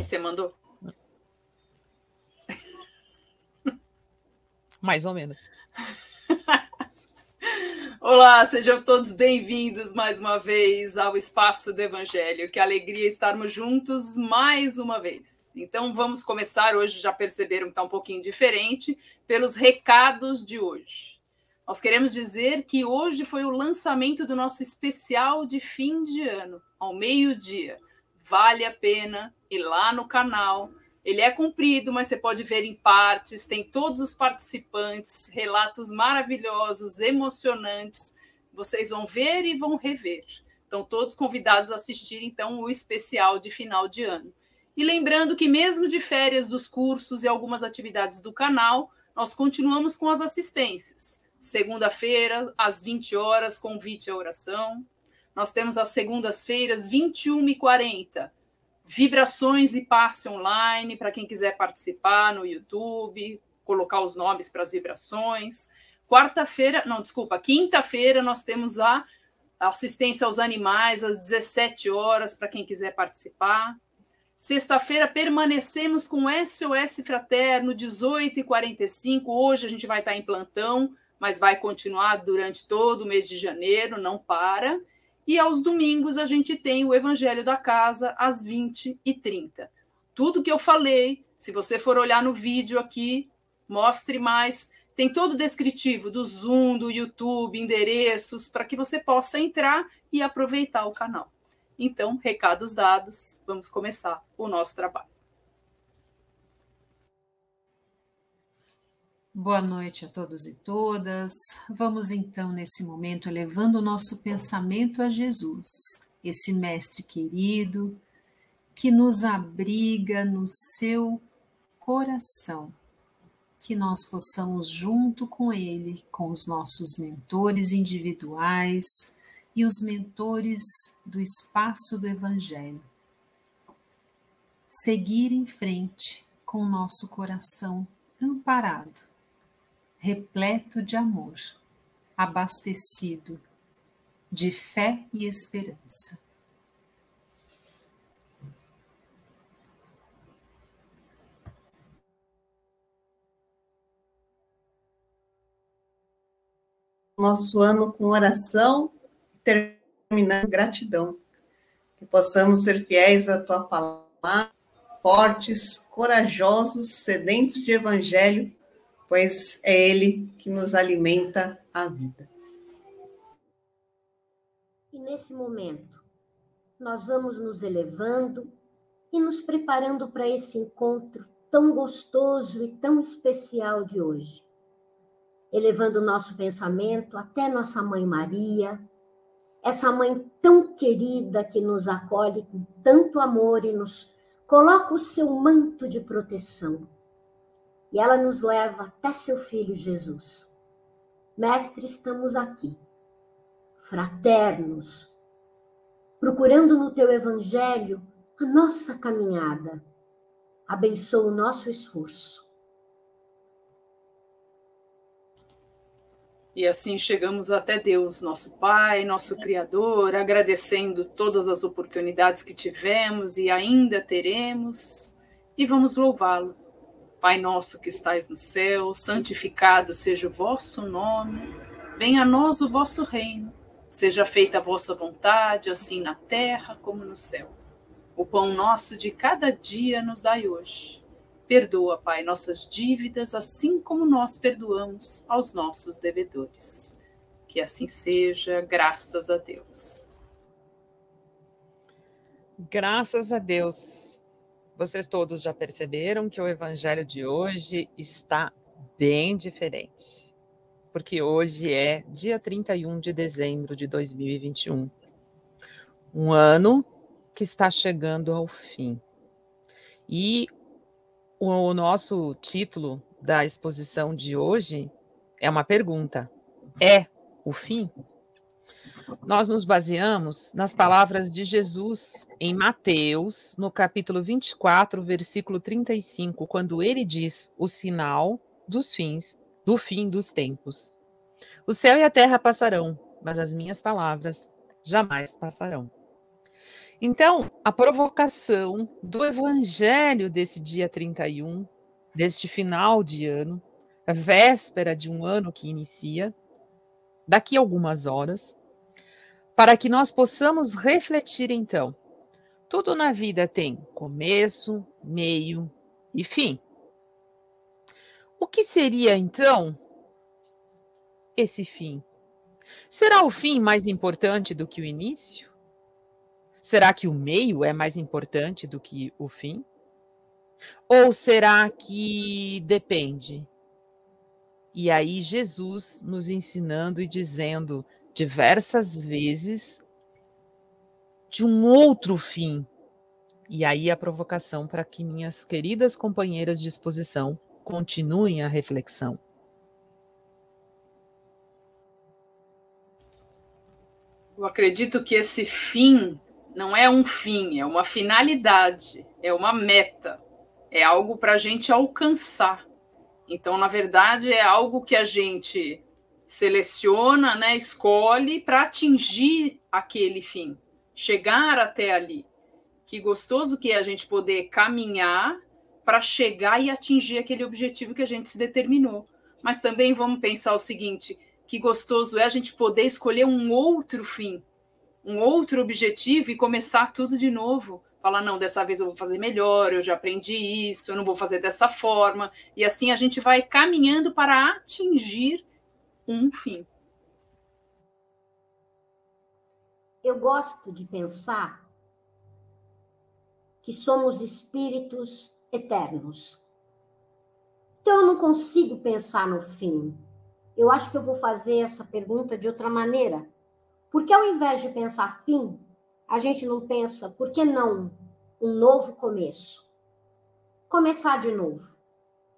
que você mandou? Mais ou menos. Olá, sejam todos bem-vindos mais uma vez ao Espaço do Evangelho. Que alegria estarmos juntos mais uma vez. Então vamos começar hoje, já perceberam que está um pouquinho diferente, pelos recados de hoje. Nós queremos dizer que hoje foi o lançamento do nosso especial de fim de ano, ao meio-dia. Vale a pena ir lá no canal, ele é comprido, mas você pode ver em partes, tem todos os participantes, relatos maravilhosos, emocionantes. Vocês vão ver e vão rever. Estão todos convidados a assistir, então, o especial de final de ano. E lembrando que, mesmo de férias dos cursos e algumas atividades do canal, nós continuamos com as assistências. Segunda-feira, às 20 horas, convite à oração. Nós temos as segundas-feiras, 21h40 vibrações e passe online para quem quiser participar no YouTube, colocar os nomes para as vibrações. Quarta-feira, não, desculpa, quinta-feira nós temos a assistência aos animais às 17 horas para quem quiser participar. Sexta-feira permanecemos com SOS Fraterno 18h45. Hoje a gente vai estar em plantão, mas vai continuar durante todo o mês de janeiro, não para. E aos domingos a gente tem o Evangelho da Casa às 20 e 30. Tudo que eu falei, se você for olhar no vídeo aqui, mostre mais. Tem todo o descritivo do Zoom, do YouTube, endereços, para que você possa entrar e aproveitar o canal. Então, recados dados, vamos começar o nosso trabalho. Boa noite a todos e todas. Vamos então, nesse momento, elevando o nosso pensamento a Jesus, esse Mestre querido que nos abriga no seu coração. Que nós possamos, junto com Ele, com os nossos mentores individuais e os mentores do espaço do Evangelho, seguir em frente com o nosso coração amparado repleto de amor, abastecido de fé e esperança. Nosso ano com oração terminando gratidão. Que possamos ser fiéis à tua palavra, fortes, corajosos, sedentos de evangelho pois é Ele que nos alimenta a vida. E nesse momento, nós vamos nos elevando e nos preparando para esse encontro tão gostoso e tão especial de hoje. Elevando nosso pensamento até nossa mãe Maria, essa mãe tão querida que nos acolhe com tanto amor e nos coloca o seu manto de proteção e ela nos leva até seu filho Jesus. Mestre, estamos aqui, fraternos, procurando no teu evangelho a nossa caminhada. Abençoa o nosso esforço. E assim chegamos até Deus, nosso Pai, nosso Criador, agradecendo todas as oportunidades que tivemos e ainda teremos, e vamos louvá-lo Pai nosso que estais no céu, santificado seja o vosso nome, venha a nós o vosso reino, seja feita a vossa vontade, assim na terra como no céu. O pão nosso de cada dia nos dai hoje. Perdoa, Pai, nossas dívidas, assim como nós perdoamos aos nossos devedores. Que assim seja, graças a Deus. Graças a Deus. Vocês todos já perceberam que o evangelho de hoje está bem diferente. Porque hoje é dia 31 de dezembro de 2021. Um ano que está chegando ao fim. E o nosso título da exposição de hoje é uma pergunta: é o fim? Nós nos baseamos nas palavras de Jesus em Mateus, no capítulo 24, versículo 35, quando ele diz o sinal dos fins, do fim dos tempos. O céu e a terra passarão, mas as minhas palavras jamais passarão. Então, a provocação do evangelho desse dia 31, deste final de ano, véspera de um ano que inicia, daqui a algumas horas, para que nós possamos refletir então. Tudo na vida tem começo, meio e fim. O que seria então esse fim? Será o fim mais importante do que o início? Será que o meio é mais importante do que o fim? Ou será que depende? E aí, Jesus nos ensinando e dizendo diversas vezes de um outro fim. E aí, a provocação para que minhas queridas companheiras de exposição continuem a reflexão. Eu acredito que esse fim não é um fim, é uma finalidade, é uma meta, é algo para a gente alcançar. Então, na verdade, é algo que a gente seleciona, né, escolhe para atingir aquele fim, chegar até ali. Que gostoso que é a gente poder caminhar para chegar e atingir aquele objetivo que a gente se determinou. Mas também vamos pensar o seguinte: que gostoso é a gente poder escolher um outro fim, um outro objetivo e começar tudo de novo falar, não, dessa vez eu vou fazer melhor, eu já aprendi isso, eu não vou fazer dessa forma. E assim a gente vai caminhando para atingir um fim. Eu gosto de pensar que somos espíritos eternos. Então eu não consigo pensar no fim. Eu acho que eu vou fazer essa pergunta de outra maneira. Porque ao invés de pensar fim, a gente não pensa, por que não um novo começo? Começar de novo,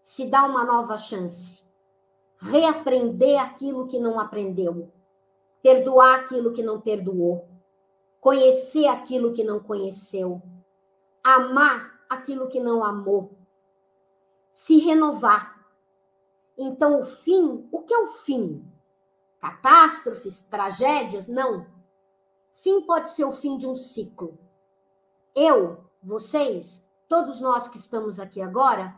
se dar uma nova chance, reaprender aquilo que não aprendeu, perdoar aquilo que não perdoou, conhecer aquilo que não conheceu, amar aquilo que não amou, se renovar. Então, o fim, o que é o fim? Catástrofes, tragédias? Não Fim pode ser o fim de um ciclo. Eu, vocês, todos nós que estamos aqui agora,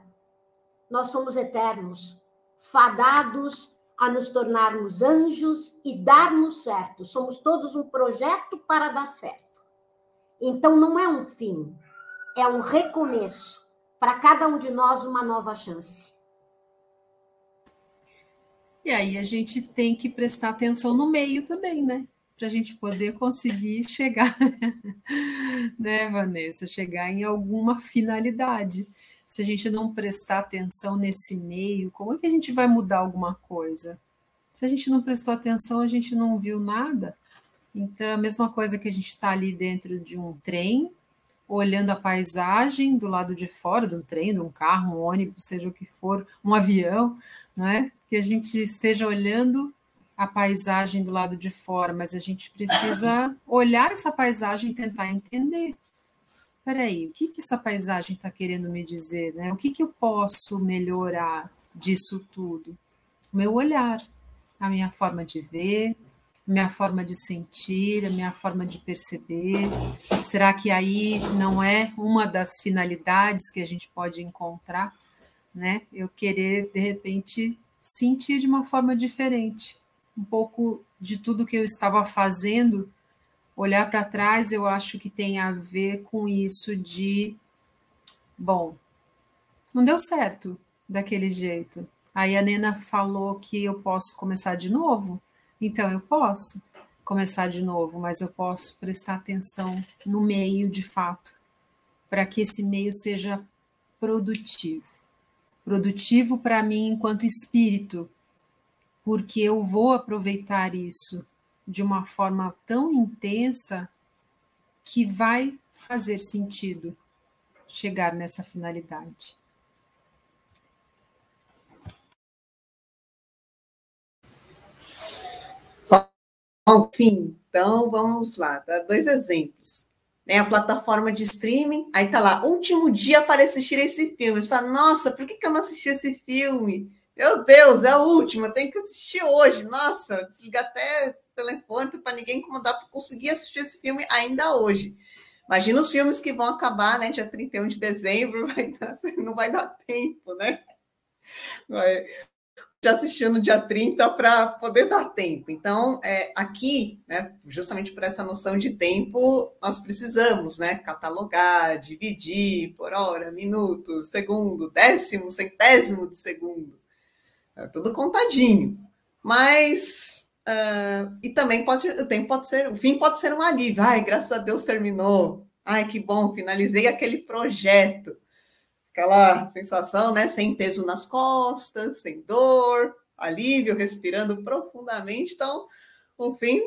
nós somos eternos, fadados a nos tornarmos anjos e darmos certo. Somos todos um projeto para dar certo. Então não é um fim, é um recomeço. Para cada um de nós, uma nova chance. E aí a gente tem que prestar atenção no meio também, né? para a gente poder conseguir chegar, né, Vanessa? Chegar em alguma finalidade. Se a gente não prestar atenção nesse meio, como é que a gente vai mudar alguma coisa? Se a gente não prestou atenção, a gente não viu nada. Então, a mesma coisa que a gente está ali dentro de um trem, olhando a paisagem do lado de fora, de um trem, de um carro, um ônibus, seja o que for, um avião, não é? Que a gente esteja olhando a paisagem do lado de fora, mas a gente precisa olhar essa paisagem e tentar entender. Peraí, o que, que essa paisagem está querendo me dizer? Né? O que, que eu posso melhorar disso tudo? O meu olhar, a minha forma de ver, a minha forma de sentir, a minha forma de perceber. Será que aí não é uma das finalidades que a gente pode encontrar? Né? Eu querer, de repente, sentir de uma forma diferente um pouco de tudo que eu estava fazendo, olhar para trás, eu acho que tem a ver com isso de, bom, não deu certo daquele jeito. Aí a Nena falou que eu posso começar de novo, então eu posso começar de novo, mas eu posso prestar atenção no meio de fato, para que esse meio seja produtivo. Produtivo para mim enquanto espírito, porque eu vou aproveitar isso de uma forma tão intensa que vai fazer sentido chegar nessa finalidade. Enfim, então vamos lá, dá dois exemplos. Né, a plataforma de streaming, aí tá lá, último dia para assistir esse filme. Você fala, nossa, por que, que eu não assisti esse filme? Meu Deus, é a última, tem que assistir hoje. Nossa, desligar até o telefone para ninguém incomodar para conseguir assistir esse filme ainda hoje. Imagina os filmes que vão acabar, né? Dia 31 de dezembro, vai dar, não vai dar tempo, né? Vai, já assistiu no dia 30 para poder dar tempo. Então, é, aqui, né, justamente por essa noção de tempo, nós precisamos né, catalogar, dividir por hora, minuto, segundo, décimo, centésimo de segundo. É tudo contadinho. Mas. Uh, e também pode, o tempo pode ser, o fim pode ser um alívio. Ai, graças a Deus terminou. Ai, que bom, finalizei aquele projeto aquela sensação, né, sem peso nas costas, sem dor, alívio, respirando profundamente. Então, o fim,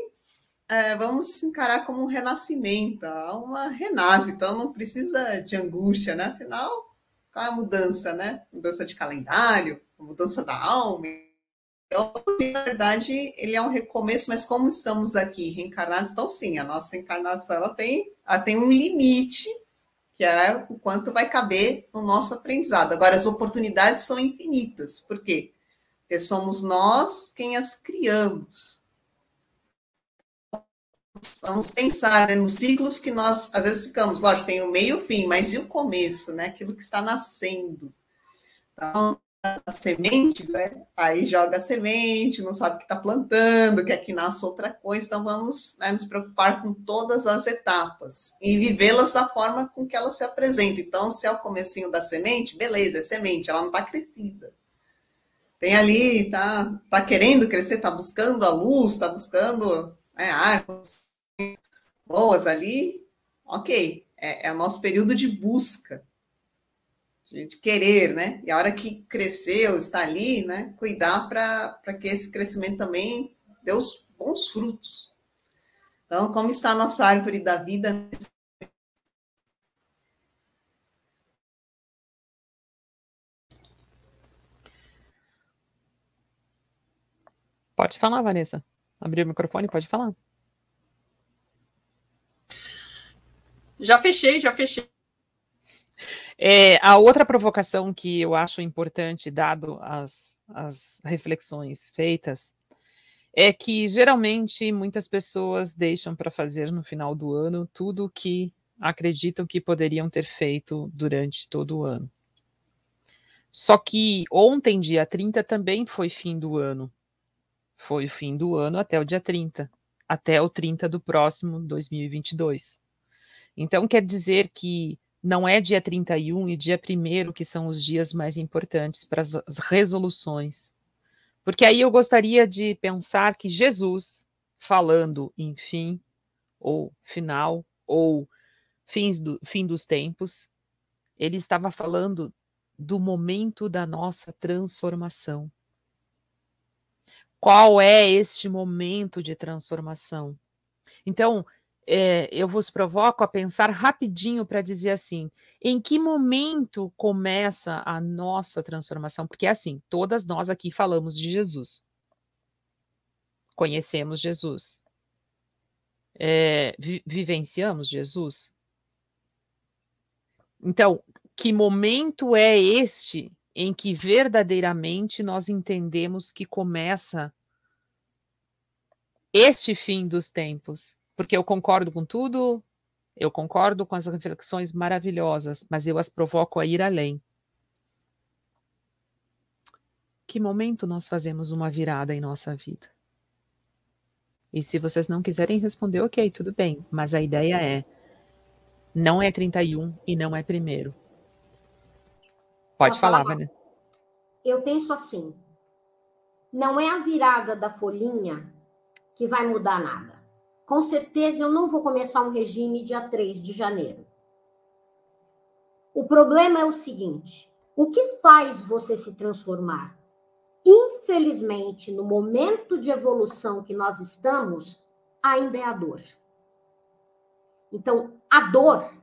é, vamos encarar como um renascimento, a alma renasce, então não precisa de angústia, né? Afinal, qual é a mudança, né? Mudança de calendário, mudança da alma. Então, na verdade, ele é um recomeço, mas como estamos aqui reencarnados, então sim, a nossa encarnação ela tem, ela tem um limite que é o quanto vai caber no nosso aprendizado. Agora, as oportunidades são infinitas. Por quê? Porque somos nós quem as criamos. Vamos pensar né, nos ciclos que nós, às vezes, ficamos. Lógico, tem o meio e o fim, mas e o começo, né? Aquilo que está nascendo. Então, sementes, né? Aí joga a semente, não sabe o que está plantando, quer que nasça outra coisa. Então, vamos né, nos preocupar com todas as etapas e vivê-las da forma com que elas se apresentam. Então, se é o comecinho da semente, beleza, é semente, ela não está crescida. Tem ali, tá, tá querendo crescer, tá buscando a luz, tá buscando né, árvores boas ali, ok. É, é o nosso período de busca de querer, né? E a hora que cresceu, está ali, né? Cuidar para que esse crescimento também dê os bons frutos. Então, como está a nossa árvore da vida? Pode falar, Vanessa. Abriu o microfone, pode falar. Já fechei, já fechei. É, a outra provocação que eu acho importante, dado as, as reflexões feitas, é que geralmente muitas pessoas deixam para fazer no final do ano tudo o que acreditam que poderiam ter feito durante todo o ano. Só que ontem, dia 30, também foi fim do ano. Foi o fim do ano até o dia 30, até o 30 do próximo 2022. Então, quer dizer que não é dia 31 e dia 1 que são os dias mais importantes para as resoluções. Porque aí eu gostaria de pensar que Jesus, falando em fim, ou final, ou fins do, fim dos tempos, ele estava falando do momento da nossa transformação. Qual é este momento de transformação? Então, é, eu vos provoco a pensar rapidinho para dizer assim: em que momento começa a nossa transformação? Porque é assim, todas nós aqui falamos de Jesus, conhecemos Jesus, é, vi vivenciamos Jesus. Então, que momento é este em que verdadeiramente nós entendemos que começa este fim dos tempos? Porque eu concordo com tudo, eu concordo com as reflexões maravilhosas, mas eu as provoco a ir além. Que momento nós fazemos uma virada em nossa vida? E se vocês não quiserem responder, ok, tudo bem, mas a ideia é: não é 31 e não é primeiro. Pode Posso falar, Vanessa. Eu penso assim: não é a virada da folhinha que vai mudar nada com certeza eu não vou começar um regime dia 3 de janeiro. O problema é o seguinte: o que faz você se transformar? Infelizmente, no momento de evolução que nós estamos, ainda é a dor. Então, a dor,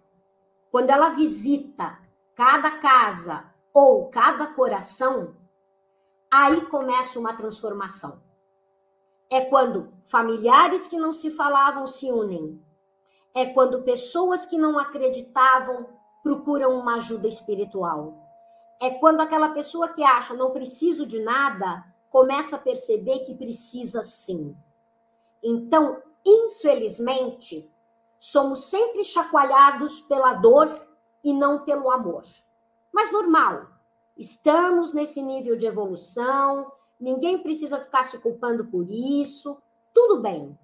quando ela visita cada casa ou cada coração, aí começa uma transformação é quando familiares que não se falavam se unem. É quando pessoas que não acreditavam procuram uma ajuda espiritual. É quando aquela pessoa que acha não preciso de nada começa a perceber que precisa sim. Então, infelizmente, somos sempre chacoalhados pela dor e não pelo amor. Mas normal, estamos nesse nível de evolução, ninguém precisa ficar se culpando por isso, tudo bem.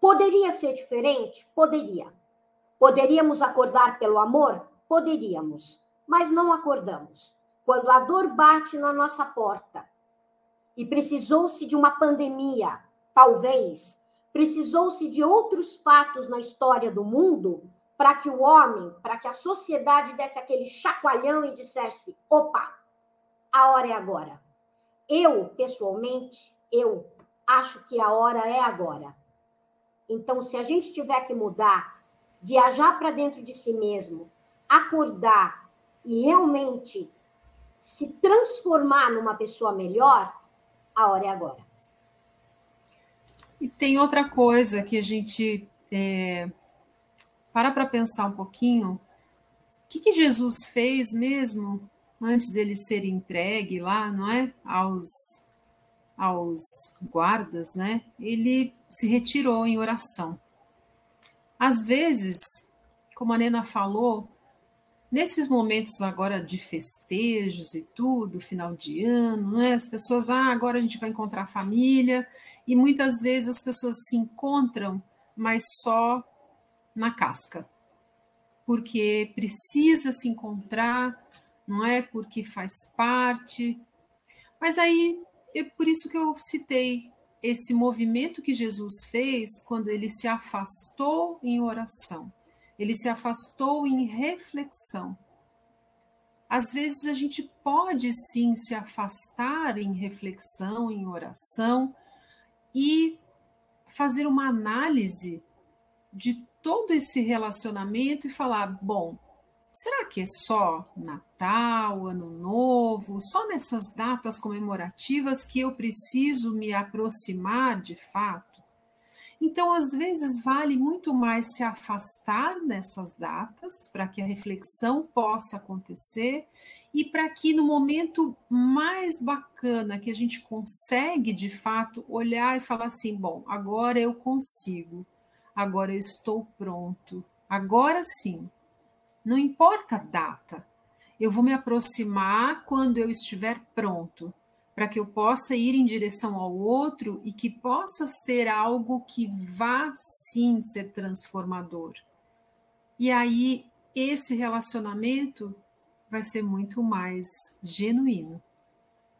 Poderia ser diferente? Poderia. Poderíamos acordar pelo amor? Poderíamos, mas não acordamos. Quando a dor bate na nossa porta e precisou-se de uma pandemia, talvez, precisou-se de outros fatos na história do mundo para que o homem, para que a sociedade desse aquele chacoalhão e dissesse: opa, a hora é agora. Eu, pessoalmente, eu acho que a hora é agora. Então, se a gente tiver que mudar, viajar para dentro de si mesmo, acordar e realmente se transformar numa pessoa melhor, a hora é agora. E tem outra coisa que a gente é, para para pensar um pouquinho. O que, que Jesus fez mesmo antes dele ser entregue lá, não é? Aos, aos guardas, né? Ele se retirou em oração. Às vezes, como a Nena falou, nesses momentos agora de festejos e tudo, final de ano, né? As pessoas, ah, agora a gente vai encontrar a família, e muitas vezes as pessoas se encontram, mas só na casca. Porque precisa se encontrar, não é? Porque faz parte. Mas aí é por isso que eu citei esse movimento que Jesus fez quando ele se afastou em oração. Ele se afastou em reflexão. Às vezes a gente pode sim se afastar em reflexão, em oração e fazer uma análise de todo esse relacionamento e falar: bom, será que é só Natal, Ano Novo, só nessas datas comemorativas que eu preciso me aproximar de fato? Então, às vezes, vale muito mais se afastar nessas datas para que a reflexão possa acontecer e para que no momento mais bacana que a gente consegue de fato olhar e falar assim: bom, agora eu consigo agora eu estou pronto, agora sim. Não importa a data, eu vou me aproximar quando eu estiver pronto, para que eu possa ir em direção ao outro e que possa ser algo que vá sim ser transformador. E aí esse relacionamento vai ser muito mais genuíno.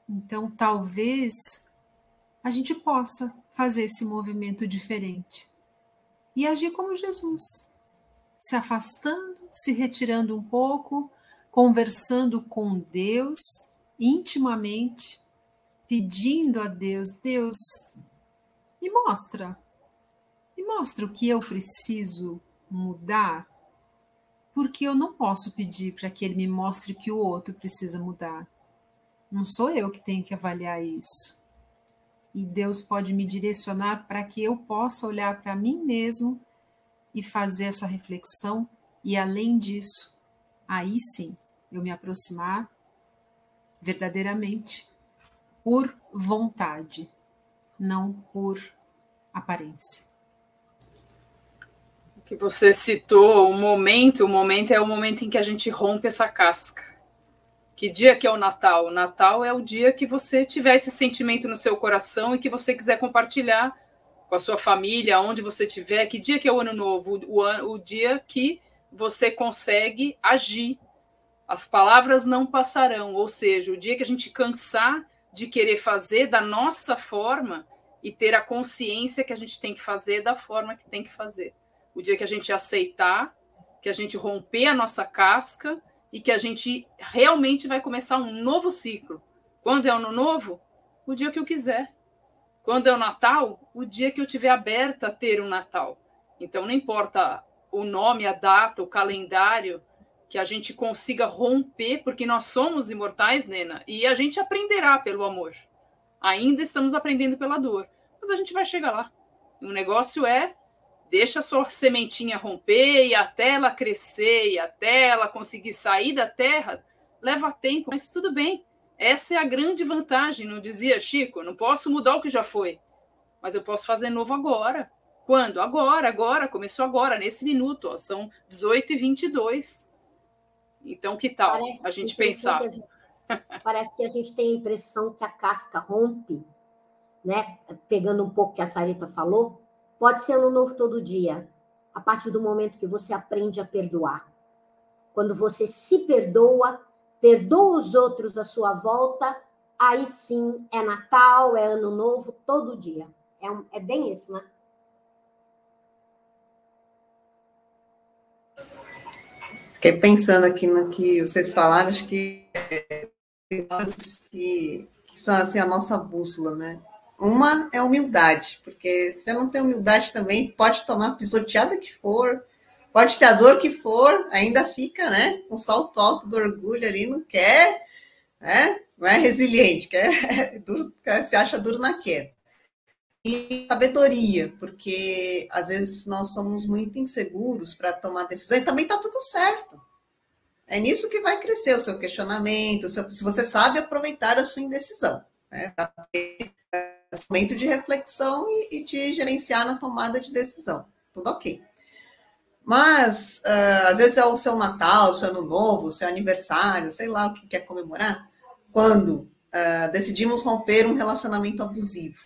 Então, talvez a gente possa fazer esse movimento diferente e agir como Jesus, se afastando, se retirando um pouco, conversando com Deus intimamente, pedindo a Deus: Deus, me mostra, me mostra o que eu preciso mudar, porque eu não posso pedir para que ele me mostre que o outro precisa mudar. Não sou eu que tenho que avaliar isso e Deus pode me direcionar para que eu possa olhar para mim mesmo e fazer essa reflexão e além disso, aí sim, eu me aproximar verdadeiramente por vontade, não por aparência. O que você citou, o momento, o momento é o momento em que a gente rompe essa casca que dia que é o Natal? O Natal é o dia que você tiver esse sentimento no seu coração e que você quiser compartilhar com a sua família, onde você estiver. Que dia que é o Ano Novo? O, o, dia que você consegue agir. As palavras não passarão, ou seja, o dia que a gente cansar de querer fazer da nossa forma e ter a consciência que a gente tem que fazer da forma que tem que fazer. O dia que a gente aceitar, que a gente romper a nossa casca e que a gente realmente vai começar um novo ciclo. Quando é ano novo? O dia que eu quiser. Quando é o Natal? O dia que eu tiver aberta a ter um Natal. Então, não importa o nome, a data, o calendário, que a gente consiga romper, porque nós somos imortais, Nena, e a gente aprenderá pelo amor. Ainda estamos aprendendo pela dor, mas a gente vai chegar lá. O negócio é deixa a sua sementinha romper e até ela crescer e até ela conseguir sair da terra, leva tempo, mas tudo bem. Essa é a grande vantagem, não dizia Chico? Não posso mudar o que já foi, mas eu posso fazer novo agora. Quando? Agora, agora, começou agora, nesse minuto, ó, são 18 e 22. Então, que tal parece a gente pensar? A gente, parece que a gente tem a impressão que a casca rompe, né? Pegando um pouco que a Sarita falou, pode ser ano novo todo dia, a partir do momento que você aprende a perdoar. Quando você se perdoa, perdoa os outros à sua volta, aí sim é Natal, é Ano Novo, todo dia. É, um, é bem isso, né? Fiquei pensando aqui no que vocês falaram, acho que, que, que são assim a nossa bússola, né? Uma é humildade, porque se eu não tem humildade também, pode tomar pisoteada que for, pode ter a dor que for, ainda fica, né? Com um salto alto do orgulho ali, não quer, né? Não é resiliente, quer, duro, quer se acha duro na queda. E sabedoria, porque às vezes nós somos muito inseguros para tomar decisão e também está tudo certo. É nisso que vai crescer o seu questionamento, o seu, se você sabe aproveitar a sua indecisão, né? Para ter momento de reflexão e, e gerenciar na tomada de decisão. Tudo ok. Mas, uh, às vezes é o seu Natal, o seu Ano Novo, o seu aniversário, sei lá o que quer comemorar, quando uh, decidimos romper um relacionamento abusivo.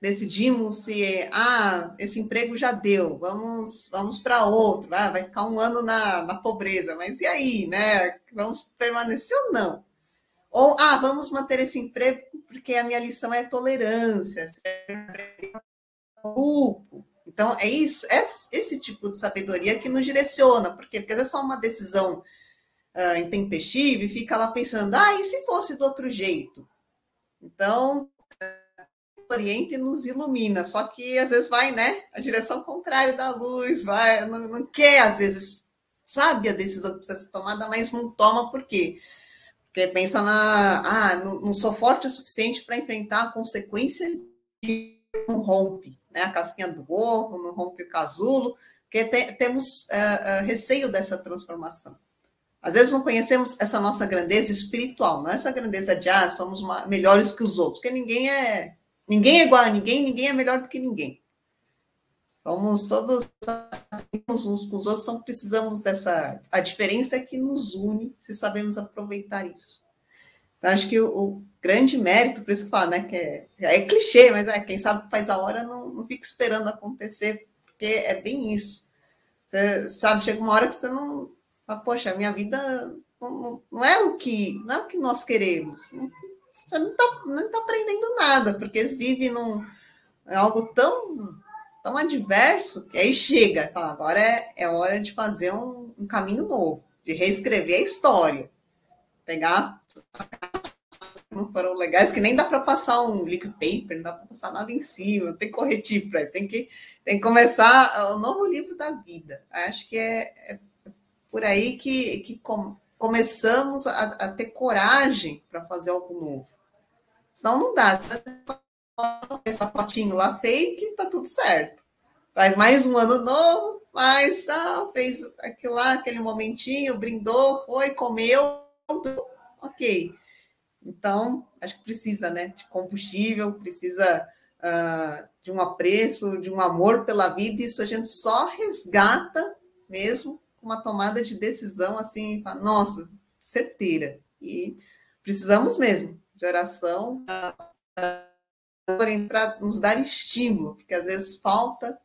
Decidimos se, ah, esse emprego já deu, vamos, vamos para outro, ah, vai ficar um ano na, na pobreza, mas e aí, né? Vamos permanecer ou não? Ou, ah, vamos manter esse emprego porque a minha lição é tolerância, grupo. Então, é isso, é esse tipo de sabedoria que nos direciona. Porque às vezes é só uma decisão uh, intempestiva e fica lá pensando, ah, e se fosse do outro jeito? Então, orienta e nos ilumina, só que às vezes vai, né, a direção contrária da luz, vai, não, não quer, às vezes, sabe a decisão que precisa ser tomada, mas não toma por quê? Porque pensa na. Ah, não, não sou forte o suficiente para enfrentar a consequência de um rompe, né? A casquinha do ovo, não rompe o casulo, porque te, temos uh, uh, receio dessa transformação. Às vezes não conhecemos essa nossa grandeza espiritual, não é essa grandeza de ah, somos melhores que os outros, porque ninguém é ninguém é igual a ninguém, ninguém é melhor do que ninguém. Somos todos uns com os outros, só precisamos dessa. A diferença é que nos une se sabemos aproveitar isso. Então, acho que o, o grande mérito, por isso que fala, né? Que é, é clichê, mas é, quem sabe faz a hora não, não fica esperando acontecer, porque é bem isso. Você sabe, chega uma hora que você não. Fala, Poxa, a minha vida não, não, é o que não é o que nós queremos. Você não está não tá aprendendo nada, porque vive num é algo tão tão adverso, que aí chega, fala, agora é, é hora de fazer um, um caminho novo, de reescrever a história. Pegar não foram legais, que nem dá para passar um liquid paper, não dá para passar nada em cima, tem corretivo para isso, tem que, tem que começar o novo livro da vida. Acho que é, é por aí que, que com, começamos a, a, ter coragem para fazer algo novo. Senão não dá essa fotinho lá fake, tá tudo certo. Faz mais um ano novo, mas ah, fez aquilo lá, aquele momentinho, brindou, foi, comeu, ok. Então, acho que precisa, né, de combustível, precisa uh, de um apreço, de um amor pela vida, e isso a gente só resgata mesmo com uma tomada de decisão assim, nossa, certeira. E precisamos mesmo de oração. Uh, para nos dar estímulo, porque às vezes falta,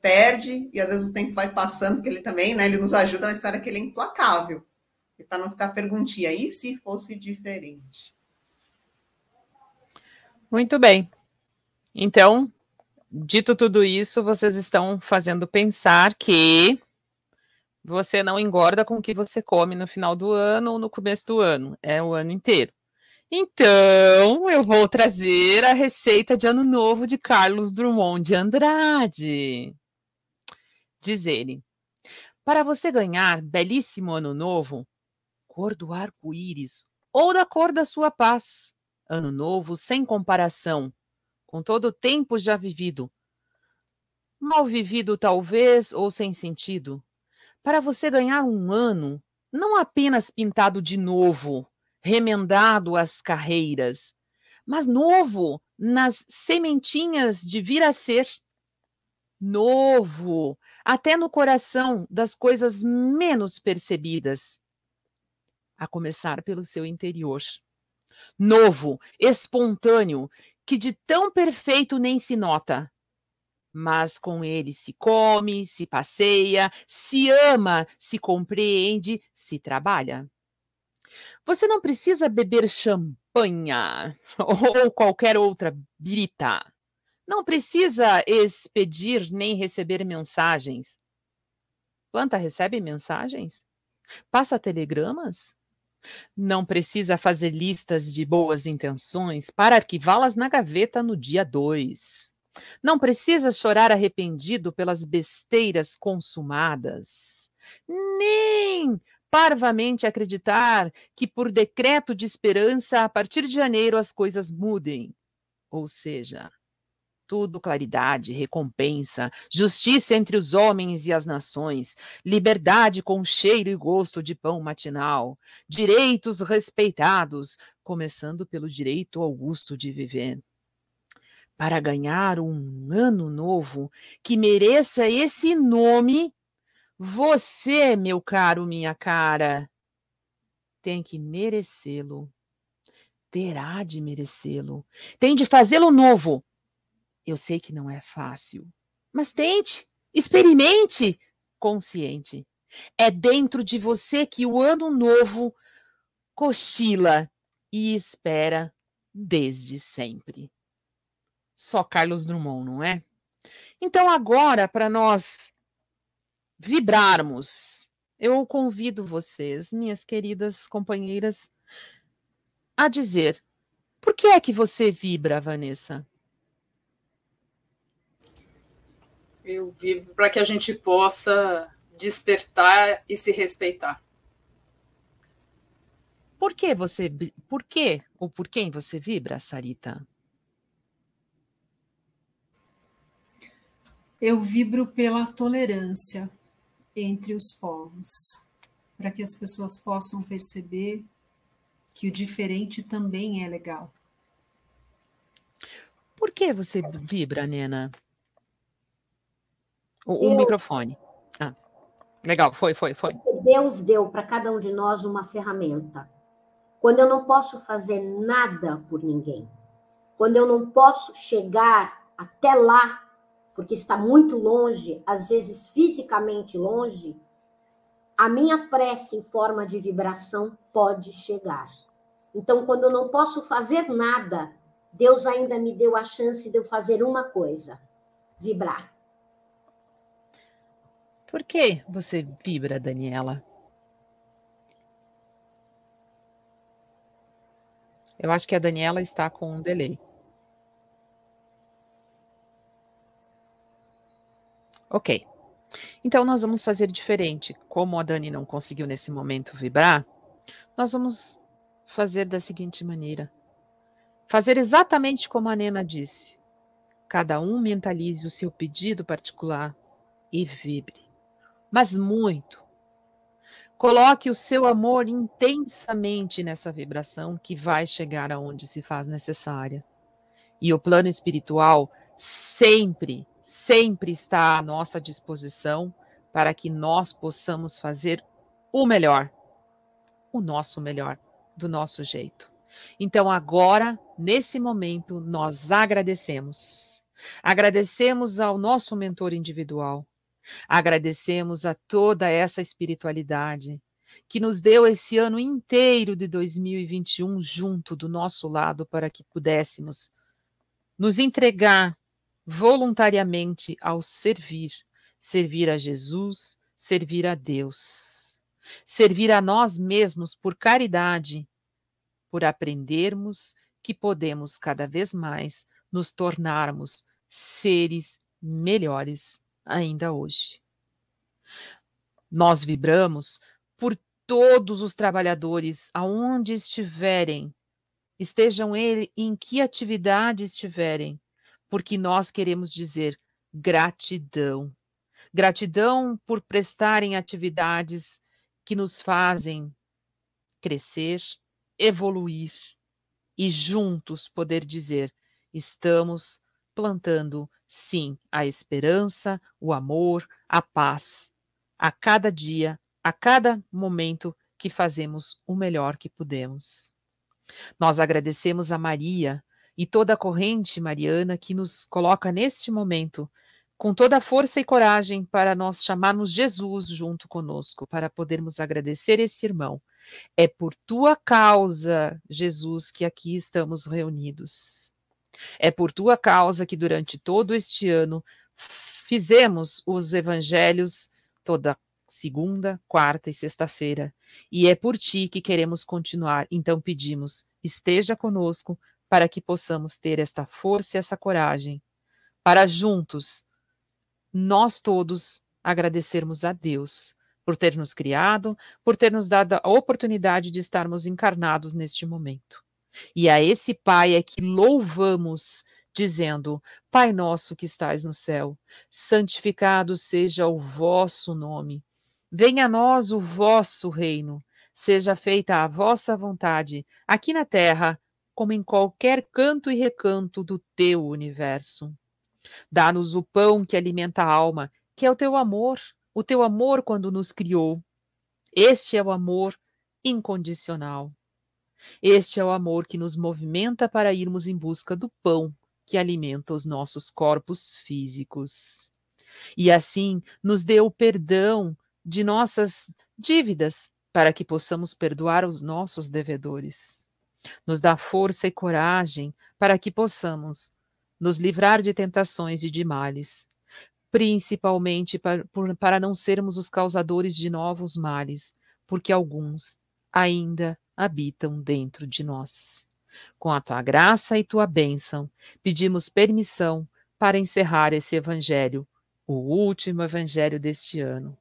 perde, e às vezes o tempo vai passando, porque ele também, né, ele nos ajuda, mas história que ele é implacável. E para não ficar perguntinha, e se fosse diferente? Muito bem. Então, dito tudo isso, vocês estão fazendo pensar que você não engorda com o que você come no final do ano ou no começo do ano, é o ano inteiro. Então, eu vou trazer a receita de Ano Novo de Carlos Drummond de Andrade. Diz ele: Para você ganhar belíssimo Ano Novo, cor do arco-íris ou da cor da sua paz. Ano Novo sem comparação, com todo o tempo já vivido. Mal vivido, talvez, ou sem sentido. Para você ganhar um ano, não apenas pintado de novo remendado as carreiras, mas novo nas sementinhas de vir a ser. Novo, até no coração das coisas menos percebidas, a começar pelo seu interior. Novo, espontâneo, que de tão perfeito nem se nota, mas com ele se come, se passeia, se ama, se compreende, se trabalha. Você não precisa beber champanha ou qualquer outra birita. Não precisa expedir nem receber mensagens. Planta recebe mensagens? Passa telegramas? Não precisa fazer listas de boas intenções para arquivá-las na gaveta no dia 2. Não precisa chorar arrependido pelas besteiras consumadas. Nem parvamente acreditar que, por decreto de esperança, a partir de janeiro as coisas mudem. Ou seja, tudo claridade, recompensa, justiça entre os homens e as nações, liberdade com cheiro e gosto de pão matinal, direitos respeitados, começando pelo direito ao gosto de viver. Para ganhar um ano novo que mereça esse nome, você, meu caro, minha cara, tem que merecê-lo. Terá de merecê-lo. Tem de fazê-lo novo. Eu sei que não é fácil, mas tente, experimente, consciente. É dentro de você que o ano novo cochila e espera desde sempre. Só Carlos Drummond, não é? Então, agora, para nós vibrarmos. Eu convido vocês, minhas queridas companheiras, a dizer: por que é que você vibra, Vanessa? Eu vibro para que a gente possa despertar e se respeitar. Por que você, por que ou por quem você vibra, Sarita? Eu vibro pela tolerância entre os povos, para que as pessoas possam perceber que o diferente também é legal. Por que você vibra, Nena? O, o microfone. Ah, legal, foi, foi, foi. Deus deu para cada um de nós uma ferramenta. Quando eu não posso fazer nada por ninguém, quando eu não posso chegar até lá porque está muito longe, às vezes fisicamente longe, a minha prece em forma de vibração pode chegar. Então, quando eu não posso fazer nada, Deus ainda me deu a chance de eu fazer uma coisa: vibrar. Por que você vibra, Daniela? Eu acho que a Daniela está com um delay. Ok. Então, nós vamos fazer diferente. Como a Dani não conseguiu nesse momento vibrar, nós vamos fazer da seguinte maneira: fazer exatamente como a Nena disse. Cada um mentalize o seu pedido particular e vibre. Mas muito. Coloque o seu amor intensamente nessa vibração que vai chegar aonde se faz necessária. E o plano espiritual sempre sempre está à nossa disposição para que nós possamos fazer o melhor, o nosso melhor, do nosso jeito. Então, agora, nesse momento, nós agradecemos. Agradecemos ao nosso mentor individual. Agradecemos a toda essa espiritualidade que nos deu esse ano inteiro de 2021 junto do nosso lado para que pudéssemos nos entregar voluntariamente ao servir, servir a Jesus, servir a Deus, servir a nós mesmos por caridade, por aprendermos que podemos cada vez mais nos tornarmos seres melhores ainda hoje. Nós vibramos por todos os trabalhadores, aonde estiverem, estejam eles em que atividade estiverem, porque nós queremos dizer gratidão. Gratidão por prestarem atividades que nos fazem crescer, evoluir e juntos poder dizer: estamos plantando, sim, a esperança, o amor, a paz, a cada dia, a cada momento que fazemos o melhor que podemos. Nós agradecemos a Maria e toda a corrente mariana que nos coloca neste momento com toda a força e coragem para nós chamarmos Jesus junto conosco, para podermos agradecer esse irmão. É por tua causa, Jesus, que aqui estamos reunidos. É por tua causa que durante todo este ano fizemos os evangelhos toda segunda, quarta e sexta-feira. E é por ti que queremos continuar. Então pedimos, esteja conosco para que possamos ter esta força e essa coragem para juntos nós todos agradecermos a Deus por ter nos criado, por ter nos dado a oportunidade de estarmos encarnados neste momento. E a esse Pai é que louvamos, dizendo: Pai nosso que estais no céu, santificado seja o vosso nome. Venha a nós o vosso reino. Seja feita a vossa vontade, aqui na terra, como em qualquer canto e recanto do teu universo. Dá-nos o pão que alimenta a alma, que é o teu amor, o teu amor quando nos criou. Este é o amor incondicional. Este é o amor que nos movimenta para irmos em busca do pão que alimenta os nossos corpos físicos. E assim nos dê o perdão de nossas dívidas para que possamos perdoar os nossos devedores. Nos dá força e coragem para que possamos nos livrar de tentações e de males, principalmente para, para não sermos os causadores de novos males, porque alguns ainda habitam dentro de nós. Com a tua graça e tua bênção, pedimos permissão para encerrar esse evangelho, o último evangelho deste ano.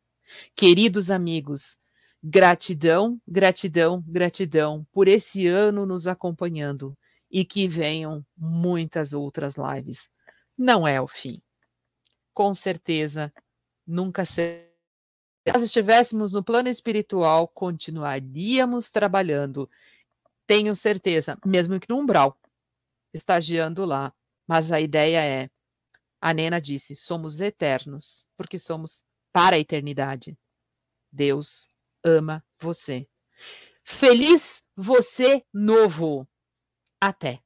Queridos amigos, gratidão, gratidão, gratidão por esse ano nos acompanhando e que venham muitas outras lives. Não é o fim. Com certeza, nunca será. Se nós estivéssemos no plano espiritual, continuaríamos trabalhando. Tenho certeza, mesmo que no umbral, estagiando lá. Mas a ideia é, a Nena disse, somos eternos, porque somos para a eternidade. Deus ama você. Feliz você novo! Até!